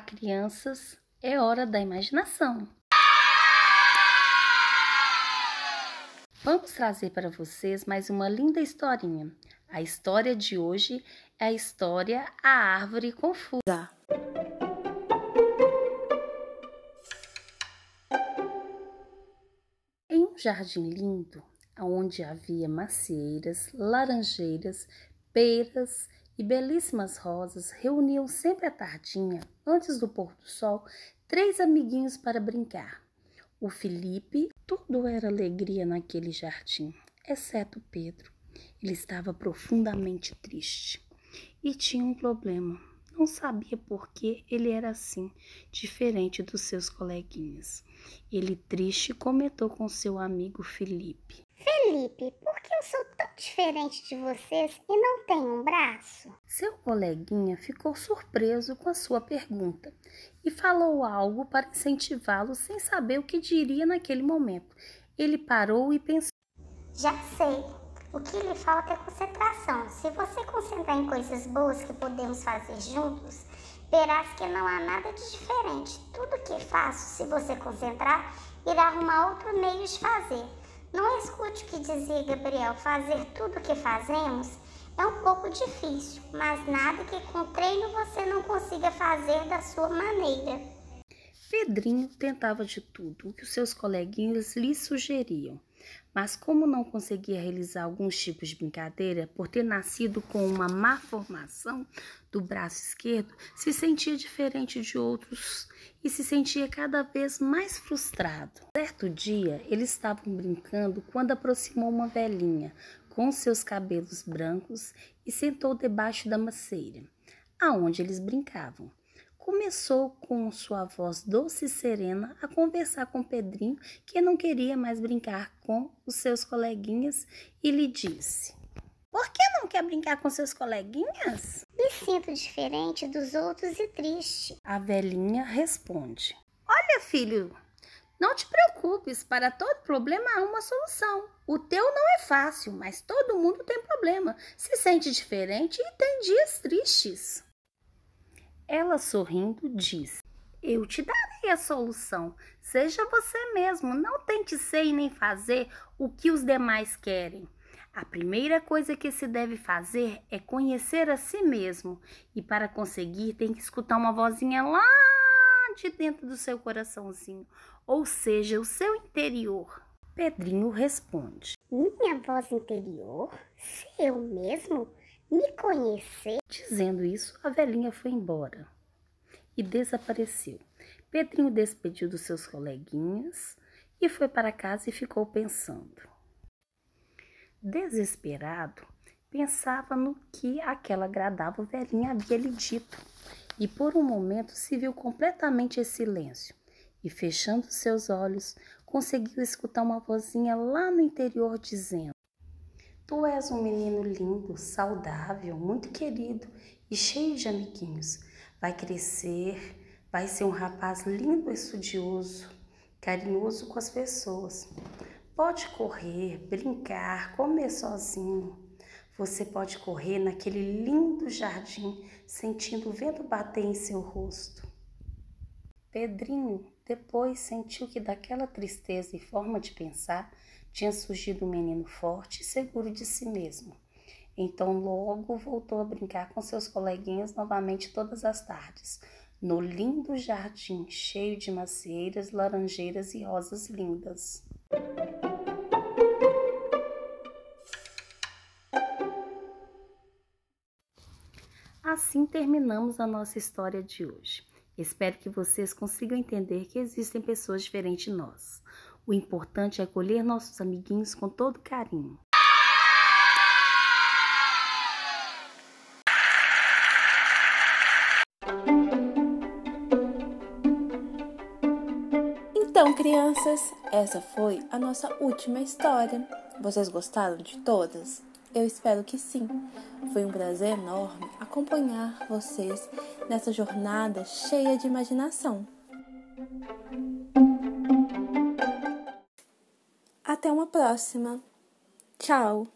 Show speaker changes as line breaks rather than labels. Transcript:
crianças, é hora da imaginação. Vamos trazer para vocês mais uma linda historinha. A história de hoje é a história A Árvore Confusa. Em um jardim lindo, onde havia macieiras, laranjeiras, peras e belíssimas rosas, reuniam sempre à tardinha, antes do pôr do sol, três amiguinhos para brincar. O Felipe, tudo era alegria naquele jardim, exceto Pedro. Ele estava profundamente triste e tinha um problema. Não sabia por que ele era assim, diferente dos seus coleguinhas. Ele, triste, comentou com seu amigo Felipe:
Felipe, por que eu sou tão diferente de vocês e não tenho um braço?
Seu coleguinha ficou surpreso com a sua pergunta e falou algo para incentivá-lo sem saber o que diria naquele momento. Ele parou e pensou:
Já sei. O que lhe falta é concentração. Se você concentrar em coisas boas que podemos fazer juntos, verás que não há nada de diferente. Tudo que faço, se você concentrar, irá arrumar outro meio de fazer. Não escute o que dizia Gabriel: fazer tudo o que fazemos é um pouco difícil, mas nada que com treino você não consiga fazer da sua maneira.
Pedrinho tentava de tudo o que os seus coleguinhas lhe sugeriam, mas como não conseguia realizar alguns tipos de brincadeira por ter nascido com uma má formação do braço esquerdo, se sentia diferente de outros e se sentia cada vez mais frustrado. Certo dia, eles estavam brincando quando aproximou uma velhinha com seus cabelos brancos e sentou debaixo da macieira, aonde eles brincavam. Começou com sua voz doce e serena a conversar com Pedrinho, que não queria mais brincar com os seus coleguinhas, e lhe disse: Por que não quer brincar com seus coleguinhas?
Me sinto diferente dos outros e triste.
A velhinha responde: Olha, filho, não te preocupes, para todo problema há uma solução. O teu não é fácil, mas todo mundo tem problema, se sente diferente e tem dias tristes. Ela sorrindo disse: Eu te darei a solução. Seja você mesmo, não tente ser e nem fazer o que os demais querem. A primeira coisa que se deve fazer é conhecer a si mesmo, e para conseguir tem que escutar uma vozinha lá de dentro do seu coraçãozinho, ou seja, o seu interior. Pedrinho responde:
Minha voz interior? Se eu mesmo me conhecer?
Dizendo isso, a velhinha foi embora e desapareceu. Pedrinho despediu dos seus coleguinhas e foi para casa e ficou pensando. Desesperado, pensava no que aquela agradável velhinha havia lhe dito e por um momento se viu completamente em silêncio e, fechando seus olhos, conseguiu escutar uma vozinha lá no interior dizendo: Tu és um menino lindo, saudável, muito querido e cheio de amiguinhos. Vai crescer, vai ser um rapaz lindo, estudioso, carinhoso com as pessoas. Pode correr, brincar, comer sozinho. Você pode correr naquele lindo jardim, sentindo o vento bater em seu rosto. Pedrinho depois sentiu que daquela tristeza e forma de pensar tinha surgido um menino forte e seguro de si mesmo. Então logo voltou a brincar com seus coleguinhas novamente todas as tardes, no lindo jardim cheio de macieiras, laranjeiras e rosas lindas. Assim terminamos a nossa história de hoje. Espero que vocês consigam entender que existem pessoas diferentes de nós. O importante é acolher nossos amiguinhos com todo carinho.
Então, crianças, essa foi a nossa última história. Vocês gostaram de todas? Eu espero que sim. Foi um prazer enorme acompanhar vocês nessa jornada cheia de imaginação. Uma próxima. Tchau!